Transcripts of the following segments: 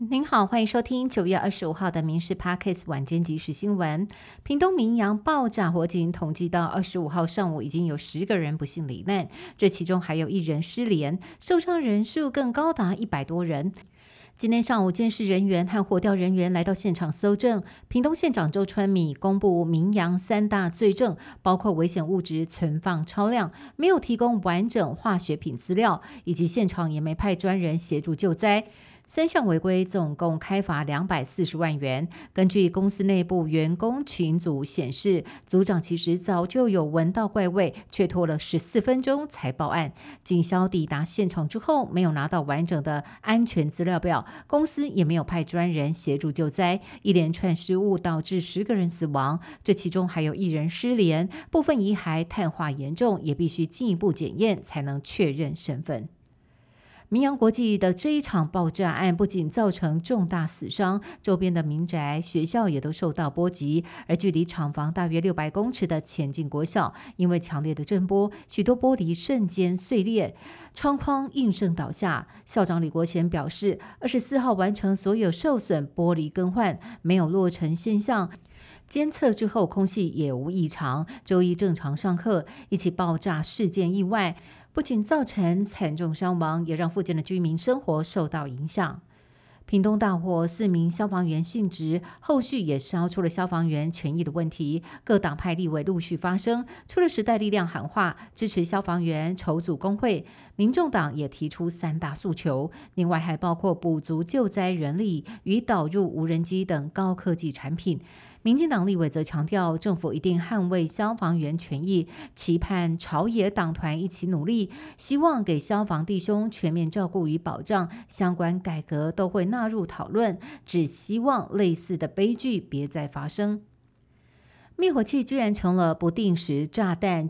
您好，欢迎收听九月二十五号的《民事 Parkes 晚间即时新闻》。屏东明阳爆炸火警统计到二十五号上午，已经有十个人不幸罹难，这其中还有一人失联，受伤人数更高达一百多人。今天上午，监视人员和火调人员来到现场搜证。屏东县长周春米公布明阳三大罪证，包括危险物质存放超量，没有提供完整化学品资料，以及现场也没派专人协助救灾。三项违规，总共开罚两百四十万元。根据公司内部员工群组显示，组长其实早就有闻到怪味，却拖了十四分钟才报案。警消抵达现场之后，没有拿到完整的安全资料表，公司也没有派专人协助救灾，一连串失误导致十个人死亡，这其中还有一人失联，部分遗骸碳化严重，也必须进一步检验才能确认身份。明阳国际的这一场爆炸案不仅造成重大死伤，周边的民宅、学校也都受到波及。而距离厂房大约六百公尺的前进国小，因为强烈的震波，许多玻璃瞬间碎裂，窗框应声倒下。校长李国贤表示，二十四号完成所有受损玻璃更换，没有落尘现象，监测之后空气也无异常。周一正常上课，一起爆炸事件意外。不仅造成惨重伤亡，也让附近的居民生活受到影响。屏东大火，四名消防员殉职，后续也烧出了消防员权益的问题。各党派立委陆续发声，除了时代力量喊话支持消防员筹组工会，民众党也提出三大诉求，另外还包括补足救灾人力与导入无人机等高科技产品。民进党立委则强调，政府一定捍卫消防员权益，期盼朝野党团一起努力，希望给消防弟兄全面照顾与保障。相关改革都会纳入讨论，只希望类似的悲剧别再发生。灭火器居然成了不定时炸弹。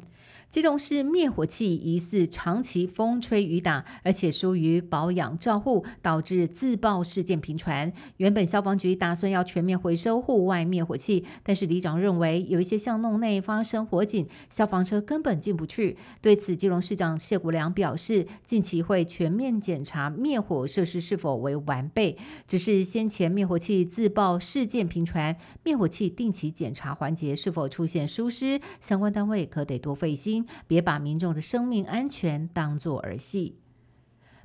基隆市灭火器疑似长期风吹雨打，而且疏于保养照护，导致自爆事件频传。原本消防局打算要全面回收户外灭火器，但是里长认为有一些巷弄内发生火警，消防车根本进不去。对此，基隆市长谢国良表示，近期会全面检查灭火设施是否为完备。只是先前灭火器自爆事件频传，灭火器定期检查环节是否出现疏失，相关单位可得多费心。别把民众的生命安全当作儿戏。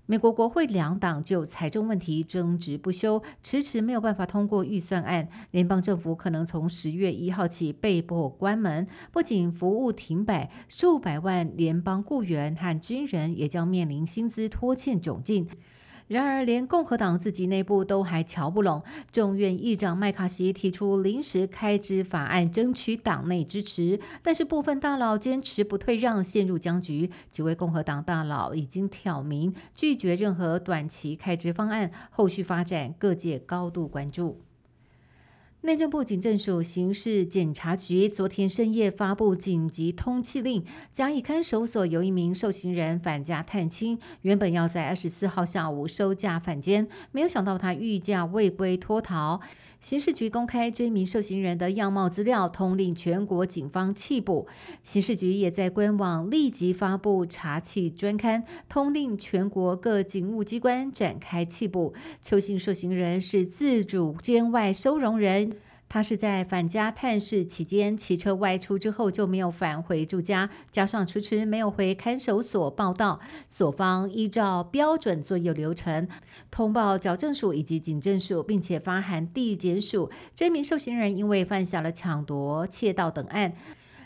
美国国会两党就财政问题争执不休，迟迟没有办法通过预算案。联邦政府可能从十月一号起被迫关门，不仅服务停摆，数百万联邦雇员和军人也将面临薪资拖欠窘境。然而，连共和党自己内部都还瞧不拢。众院议长麦卡锡提出临时开支法案，争取党内支持，但是部分大佬坚持不退让，陷入僵局。几位共和党大佬已经挑明拒绝任何短期开支方案，后续发展各界高度关注。内政部警政署刑事检察局昨天深夜发布紧急通缉令，嘉义看守所有一名受刑人返家探亲，原本要在二十四号下午收假返监，没有想到他御驾未归脱逃。刑事局公开这名受刑人的样貌资料，通令全国警方弃捕。刑事局也在官网立即发布查缉专刊，通令全国各警务机关展开弃捕。邱姓受刑人是自主监外收容人。他是在返家探视期间骑车外出之后就没有返回住家，加上迟迟没有回看守所报到，所方依照标准作业流程通报矫正署以及警政署，并且发函地检署。这名受刑人因为犯下了抢夺、窃盗等案，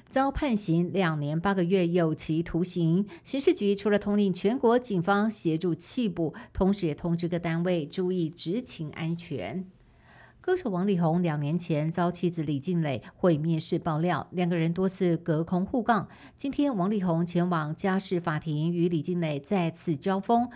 遭判刑两年八个月有期徒刑。刑事局除了通令全国警方协助缉捕，同时也通知各单位注意执勤安全。歌手王力宏两年前遭妻子李静蕾毁灭式爆料，两个人多次隔空互杠。今天，王力宏前往家事法庭与李静蕾再次交锋。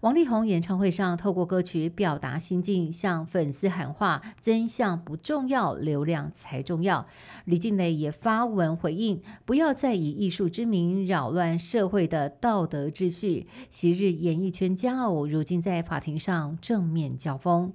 王力宏演唱会上透过歌曲表达心境，向粉丝喊话：“真相不重要，流量才重要。”李静蕾也发文回应：“不要再以艺术之名扰乱社会的道德秩序。”昔日演艺圈佳偶，如今在法庭上正面交锋。